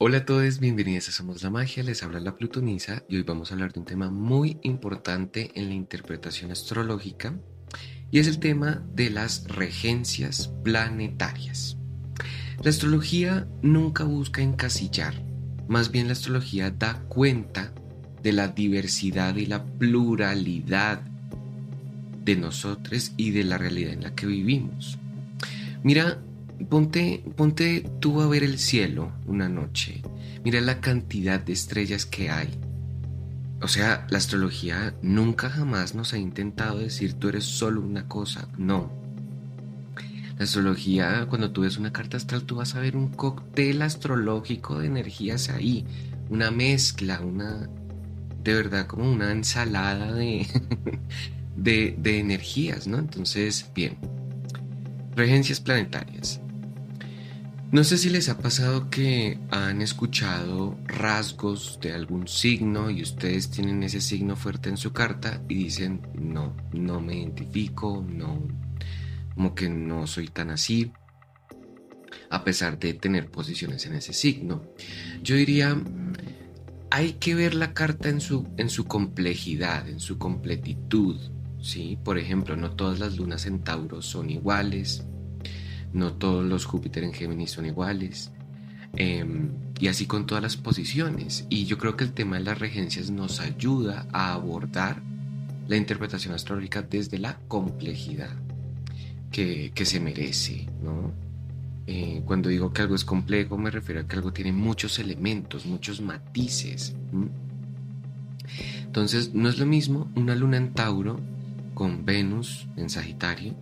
Hola a todos, bienvenidos a Somos la Magia, les habla la Plutonisa y hoy vamos a hablar de un tema muy importante en la interpretación astrológica y es el tema de las regencias planetarias. La astrología nunca busca encasillar, más bien la astrología da cuenta de la diversidad y la pluralidad de nosotros y de la realidad en la que vivimos. Mira, Ponte, ponte tú a ver el cielo una noche. Mira la cantidad de estrellas que hay. O sea, la astrología nunca jamás nos ha intentado decir tú eres solo una cosa. No. La astrología, cuando tú ves una carta astral, tú vas a ver un cóctel astrológico de energías ahí. Una mezcla, una. De verdad, como una ensalada de, de, de energías, ¿no? Entonces, bien. Regencias planetarias. No sé si les ha pasado que han escuchado rasgos de algún signo y ustedes tienen ese signo fuerte en su carta y dicen, no, no me identifico, no, como que no soy tan así, a pesar de tener posiciones en ese signo. Yo diría, hay que ver la carta en su, en su complejidad, en su completitud. ¿sí? Por ejemplo, no todas las lunas en Tauro son iguales no todos los Júpiter en Géminis son iguales. Em, y así con todas las posiciones. Y yo creo que el tema de las regencias nos ayuda a abordar la interpretación astrológica desde la complejidad que, se merece. Eh, cuando digo que algo es complejo me refiero a que algo tiene muchos elementos, muchos matices. Entonces no es lo mismo una luna en Tauro con Venus en Sagitario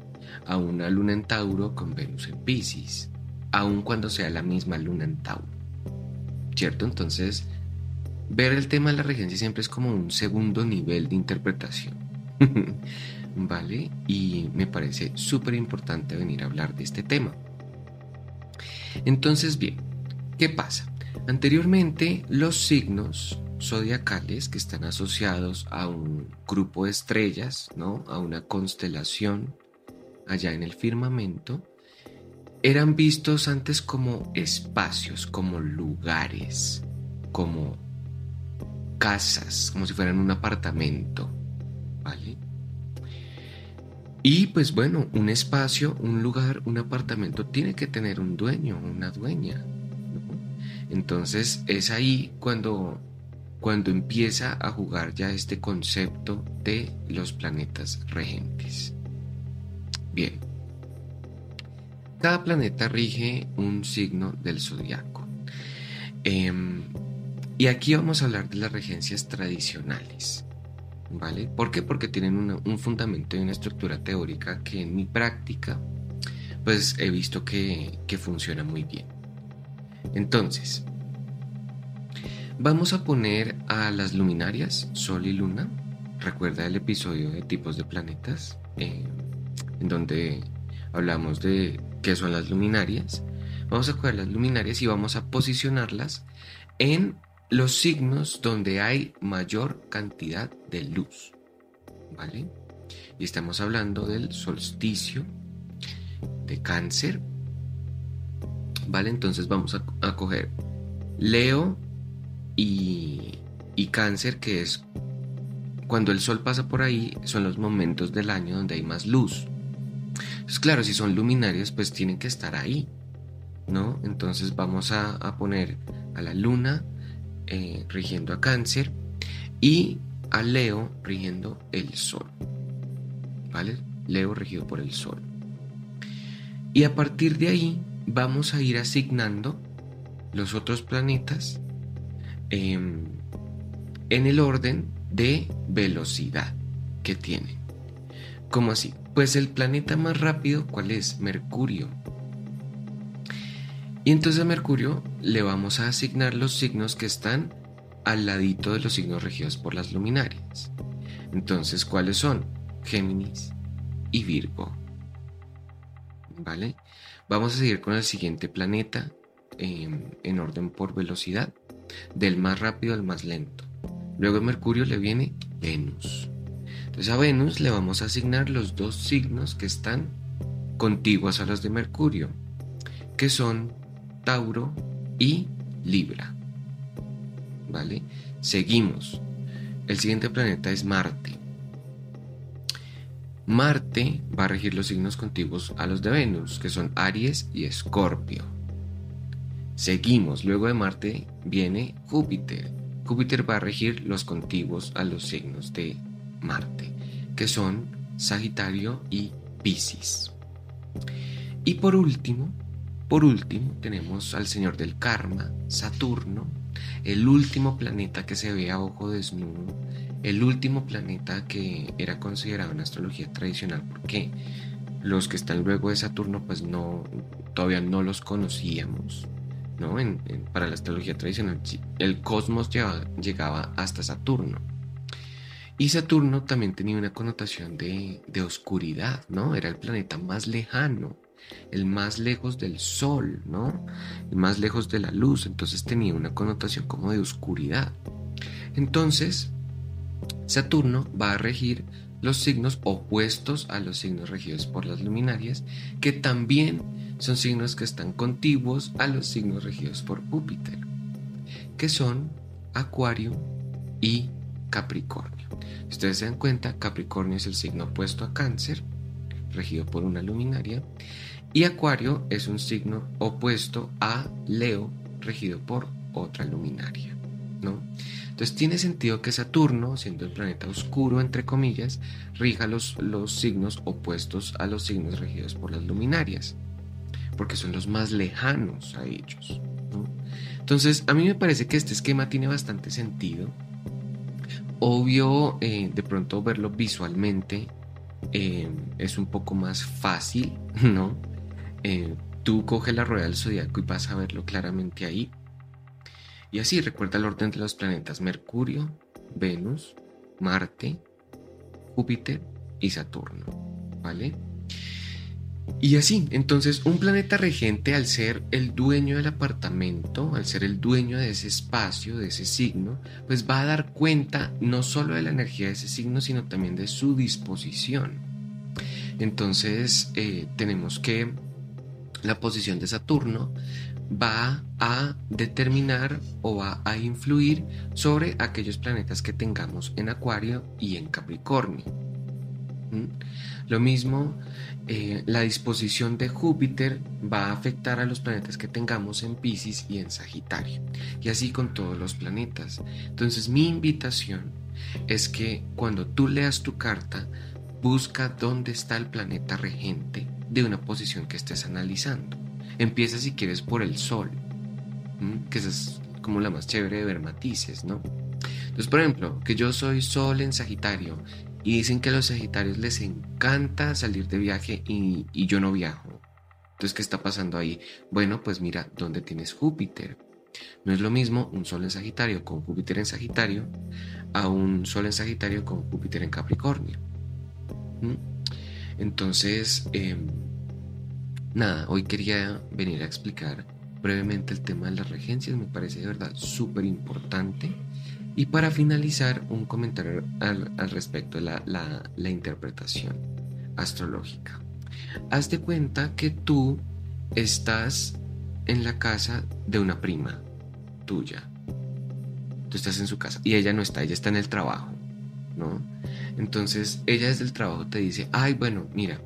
a una luna en Tauro con Venus en Pisces, aun cuando sea la misma luna en Tauro. ¿Cierto? Entonces, ver el tema de la regencia siempre es como un segundo nivel de interpretación. ¿Vale? Y me parece súper importante venir a hablar de este tema. Entonces, bien, ¿qué pasa? Anteriormente, los signos zodiacales que están asociados a un grupo de estrellas, ¿no? A una constelación, allá en el firmamento, eran vistos antes como espacios, como lugares, como casas, como si fueran un apartamento, ¿vale? Y pues bueno, un espacio, un lugar, un apartamento tiene que tener un dueño, una dueña. Entonces es ahí cuando, cuando empieza a jugar ya este concepto de los planetas regentes. Bien. Cada planeta rige un signo del zodiaco. Em, y aquí vamos a hablar de las regencias tradicionales. ¿Vale? ¿Por qué? Porque tienen un fundamento y una estructura teórica que en mi práctica, pues he visto que, que funciona muy bien. Entonces, vamos a poner a las luminarias, Sol y Luna. Recuerda el episodio de tipos de planetas. Em, en donde hablamos de qué son las luminarias. Vamos a coger las luminarias y vamos a posicionarlas en los signos donde hay mayor cantidad de luz. ¿Vale? Y estamos hablando del solsticio de cáncer. ¿Vale? Entonces vamos a, coger Leo y, y cáncer, que es cuando el sol pasa por ahí, son los momentos del año donde hay más luz. Pues claro, si son luminarias, pues tienen que estar ahí, ¿no? Entonces vamos a, poner a la luna eh, rigiendo a cáncer y a Leo rigiendo el sol, ¿vale? Leo regido por el sol. Y a partir de ahí vamos a ir asignando los otros planetas em, en el orden de velocidad que tienen. ¿Cómo así? Pues el planeta más rápido, ¿cuál es? Mercurio. Y entonces a Mercurio le vamos a asignar los signos que están al ladito de los signos regidos por las luminarias. Entonces, ¿cuáles son? Géminis y Virgo. ¿Vale? Vamos a seguir con el siguiente planeta em, en orden por velocidad, del más rápido al más lento. Luego a Mercurio le viene Venus. Entonces a Venus le vamos a asignar los dos signos que están contiguos a los de Mercurio, que son Tauro y Libra. ¿Vale? Seguimos. El siguiente planeta es Marte. Marte va a regir los signos contiguos a los de Venus, que son Aries y Escorpio. Seguimos, luego de Marte viene Júpiter. Júpiter va a regir los contiguos a los signos de Marte, que son Sagitario y Piscis. Y por último, por último, tenemos al señor del karma, Saturno, el último planeta que se ve a ojo desnudo el último planeta que era considerado en astrología tradicional, porque los que están luego de Saturno, pues no, todavía no los conocíamos. ¿no? para la astrología tradicional, el cosmos llegaba hasta Saturno. Y Saturno también tenía una connotación de, oscuridad, ¿no? Era el planeta más lejano, el más lejos del Sol, ¿no? El más lejos de la luz, entonces tenía una connotación como de oscuridad. Entonces, Saturno va a regir los signos opuestos a los signos regidos por las luminarias, que también son signos que están contiguos a los signos regidos por Júpiter, que son Acuario y Capricornio. Si ustedes se dan cuenta, Capricornio es el signo opuesto a Cáncer, regido por una luminaria, y Acuario es un signo opuesto a Leo, regido por otra luminaria. ¿no? Entonces tiene sentido que Saturno, siendo el planeta oscuro, entre comillas, rija los, los signos opuestos a los signos regidos por las luminarias, porque son los más lejanos a ellos. Entonces, a mí me parece que este esquema tiene bastante sentido. Obvio, eh, de pronto verlo visualmente eh, es un poco más fácil, ¿no? Eh, tú coges la rueda del zodiaco y vas a verlo claramente ahí. Y así recuerda el orden de los planetas Mercurio, Venus, Marte, Júpiter y Saturno. ¿Vale? Y así, entonces un planeta regente al ser el dueño del apartamento, al ser el dueño de ese espacio, de ese signo, pues va a dar cuenta no solo de la energía de ese signo, sino también de su disposición. Entonces eh, tenemos que la posición de Saturno va a determinar o va a influir sobre aquellos planetas que tengamos en Acuario y en Capricornio. Lo mismo, eh, la disposición de Júpiter va a afectar a los planetas que tengamos en Pisces y en Sagitario. Y así con todos los planetas. Entonces mi invitación es que cuando tú leas tu carta, busca dónde está el planeta regente de una posición que estés analizando. Empieza si quieres por el sol, que esa es como la más chévere de ver matices, ¿no? Entonces, por ejemplo, que yo soy sol en Sagitario y dicen que a los Sagitarios les encanta salir de viaje y, yo no viajo. Entonces, ¿qué está pasando ahí? Bueno, pues mira, ¿dónde tienes Júpiter? No es lo mismo un Sol en Sagitario con Júpiter en Sagitario a un Sol en Sagitario con Júpiter en Capricornio. Entonces, eh, Nada, hoy quería venir a explicar brevemente el tema de las regencias, me parece de verdad súper importante. Y para finalizar, un comentario al, respecto de la, interpretación astrológica. Haz de cuenta que tú estás en la casa de una prima tuya. Tú estás en su casa y ella no está, ella está en el trabajo, ¿no? Entonces ella desde el trabajo te dice, ay, bueno, mira,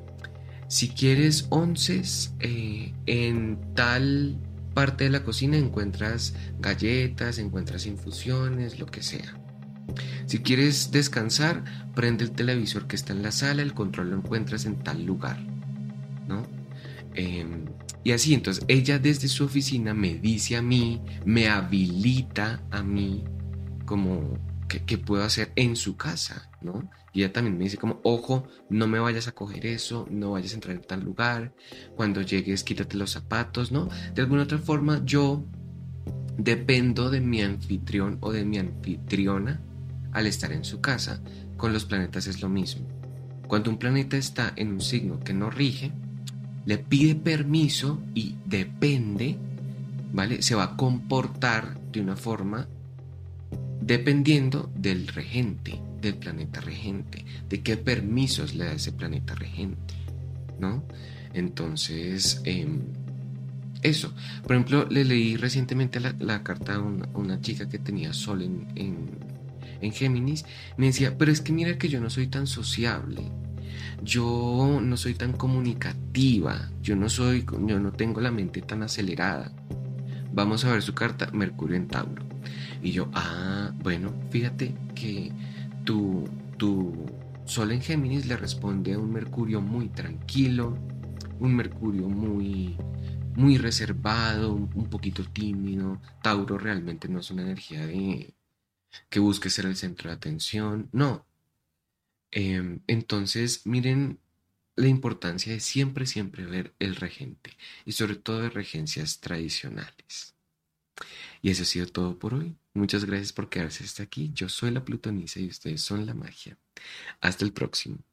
si quieres onces, eh, en tal parte de la cocina encuentras galletas, encuentras infusiones, lo que sea. Si quieres descansar, prende el televisor que está en la sala, el control lo encuentras en tal lugar, ¿no? Em, y así, entonces ella desde su oficina me dice a mí, me habilita a mí como que, puedo hacer en su casa, ¿no? Y ella también me dice como, ojo, no me vayas a coger eso, no vayas a entrar en tal lugar, cuando llegues quítate los zapatos, ¿no? De alguna otra forma yo dependo de mi anfitrión o de mi anfitriona al estar en su casa. Con los planetas es lo mismo. Cuando un planeta está en un signo que no rige, le pide permiso y depende, ¿vale? Se va a comportar de una forma dependiendo del regente, del planeta regente, de qué permisos le da ese planeta regente, ¿no? Entonces, em, eso. Por ejemplo, le leí recientemente la, carta a una, chica que tenía sol en, en, Géminis. Me decía, pero es que mira que yo no soy tan sociable. Yo no soy tan comunicativa. Yo no soy, yo no tengo la mente tan acelerada. Vamos a ver su carta, Mercurio en Tauro. Y yo, ah, bueno, fíjate que tu, tu Sol en Géminis le responde a un Mercurio muy tranquilo, un Mercurio muy, muy reservado, un poquito tímido. Tauro realmente no es una energía de que busque ser el centro de atención, no. Em, entonces, miren la importancia de siempre, siempre ver el regente y sobre todo de regencias tradicionales. Y eso ha sido todo por hoy. Muchas gracias por quedarse hasta aquí. Yo soy la Plutonisa y ustedes son la magia. Hasta el próximo.